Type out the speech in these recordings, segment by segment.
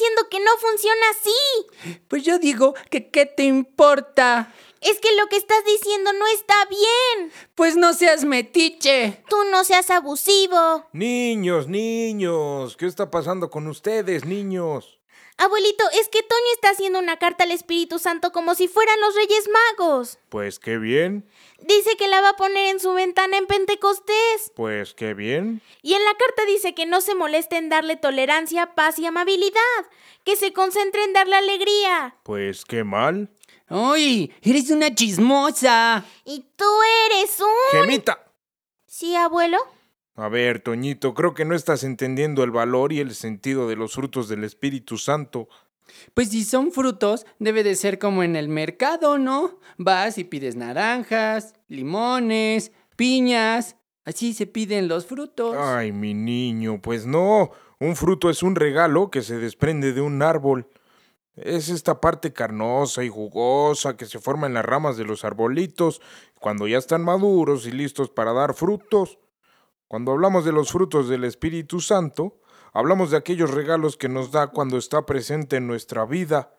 diciendo que no funciona así. Pues yo digo que ¿qué te importa? Es que lo que estás diciendo no está bien. Pues no seas metiche. Tú no seas abusivo. Niños, niños, ¿qué está pasando con ustedes, niños? Abuelito, es que Toño está haciendo una carta al Espíritu Santo como si fueran los Reyes Magos. Pues qué bien, Dice que la va a poner en su ventana en Pentecostés. pues qué bien. Y en la carta dice que no se moleste en darle tolerancia, paz y amabilidad. Que se concentre en darle alegría. Pues qué mal. ¡Uy! Eres una chismosa. Y tú eres un... Gemita. ¿Sí, abuelo? A ver, Toñito, creo que no estás entendiendo el valor y el sentido de los frutos del Espíritu Santo. Pues si son frutos, debe de ser como en el mercado, ¿no? Vas y pides naranjas, limones, piñas. Así se piden los frutos. Ay, mi niño, pues no. Un fruto es un regalo que se desprende de un árbol. Es esta parte carnosa y jugosa que se forma en las ramas de los arbolitos cuando ya están maduros y listos para dar frutos. Cuando hablamos de los frutos del Espíritu Santo, hablamos de aquellos regalos que nos da cuando está presente en nuestra vida.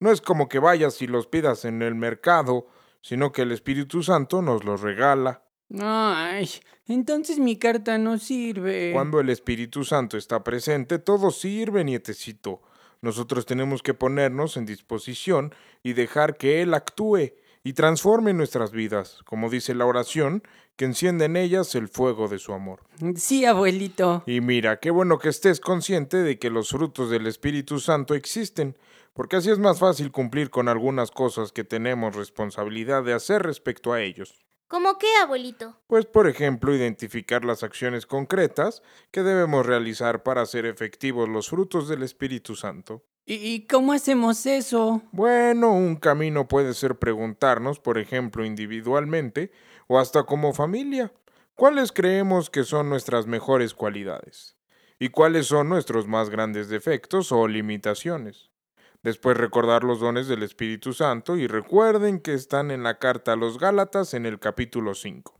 No es como que vayas y los pidas en el mercado, sino que el Espíritu Santo nos los regala. Ay, entonces mi carta no sirve. Cuando el Espíritu Santo está presente, todo sirve, nietecito. Nosotros tenemos que ponernos en disposición y dejar que Él actúe y transforme nuestras vidas, como dice la oración, que enciende en ellas el fuego de su amor. Sí, abuelito. Y mira, qué bueno que estés consciente de que los frutos del Espíritu Santo existen, porque así es más fácil cumplir con algunas cosas que tenemos responsabilidad de hacer respecto a ellos. ¿Cómo qué, abuelito? Pues, por ejemplo, identificar las acciones concretas que debemos realizar para hacer efectivos los frutos del Espíritu Santo. ¿Y, y cómo hacemos eso? Bueno, un camino puede ser preguntarnos, por ejemplo, individualmente o hasta como familia, cuáles creemos que son nuestras mejores cualidades y cuáles son nuestros más grandes defectos o limitaciones. Después recordar los dones del Espíritu Santo y recuerden que están en la carta a los Gálatas en el capítulo 5.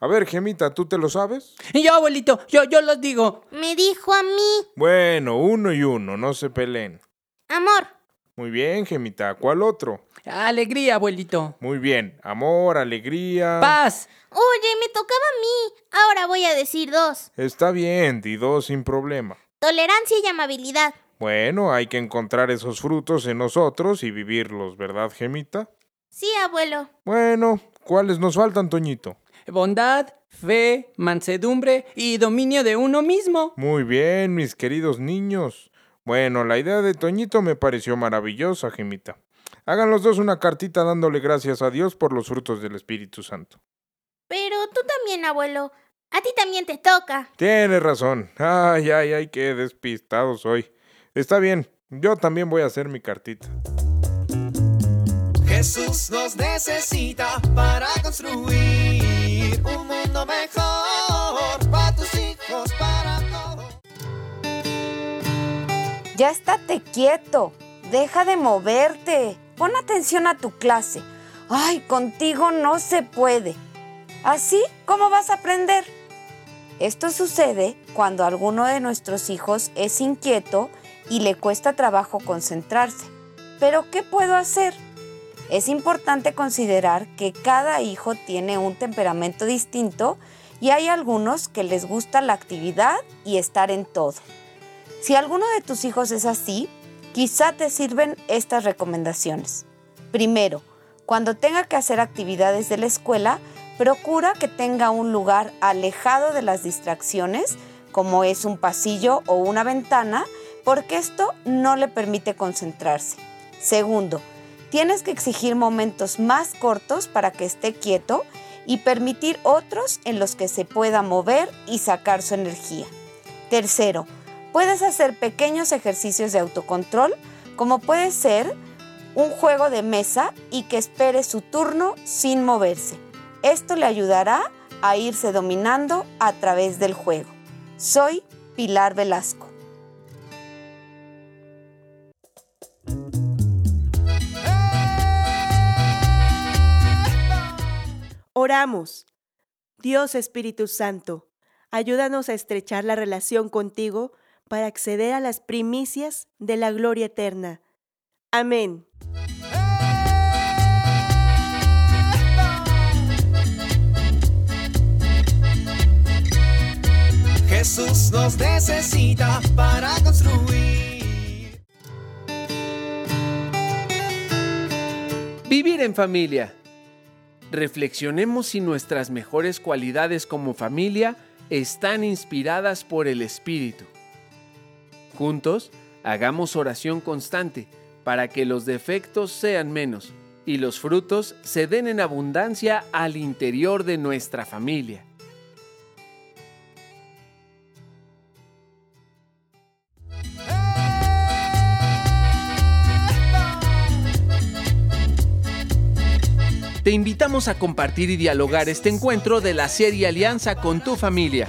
A ver, Gemita, ¿tú te lo sabes? Yo, abuelito, yo, yo los digo. Me dijo a mí. Bueno, uno y uno, no se peleen. Amor. Muy bien, Gemita, ¿cuál otro? Alegría, abuelito. Muy bien, amor, alegría. Paz. Oye, me tocaba a mí. Ahora voy a decir dos. Está bien, di dos sin problema. Tolerancia y amabilidad. Bueno, hay que encontrar esos frutos en nosotros y vivirlos, ¿verdad, Gemita? Sí, abuelo. Bueno, ¿cuáles nos faltan, Toñito? Bondad, fe, mansedumbre y dominio de uno mismo. Muy bien, mis queridos niños. Bueno, la idea de Toñito me pareció maravillosa, Gemita. Hagan los dos una cartita dándole gracias a Dios por los frutos del Espíritu Santo. Pero tú también, abuelo. A ti también te toca. Tienes razón. Ay, ay, ay, qué despistado soy. Está bien, yo también voy a hacer mi cartita. Jesús nos necesita para construir un mundo mejor para tus hijos, para Ya estate quieto. Deja de moverte. Pon atención a tu clase. Ay, contigo no se puede. ¿Así? ¿Cómo vas a aprender? Esto sucede cuando alguno de nuestros hijos es inquieto y le cuesta trabajo concentrarse. Pero ¿qué puedo hacer? Es importante considerar que cada hijo tiene un temperamento distinto y hay algunos que les gusta la actividad y estar en todo. Si alguno de tus hijos es así, quizá te sirven estas recomendaciones. Primero, cuando tenga que hacer actividades de la escuela, procura que tenga un lugar alejado de las distracciones, como es un pasillo o una ventana, porque esto no le permite concentrarse. Segundo, tienes que exigir momentos más cortos para que esté quieto y permitir otros en los que se pueda mover y sacar su energía. Tercero, puedes hacer pequeños ejercicios de autocontrol, como puede ser un juego de mesa y que espere su turno sin moverse. Esto le ayudará a irse dominando a través del juego. Soy Pilar Velasco. Oramos. Dios Espíritu Santo, ayúdanos a estrechar la relación contigo para acceder a las primicias de la gloria eterna. Amén. Jesús nos necesita para construir. Vivir en familia. Reflexionemos si nuestras mejores cualidades como familia están inspiradas por el Espíritu. Juntos, hagamos oración constante para que los defectos sean menos y los frutos se den en abundancia al interior de nuestra familia. Te invitamos a compartir y dialogar este encuentro de la serie Alianza con tu familia.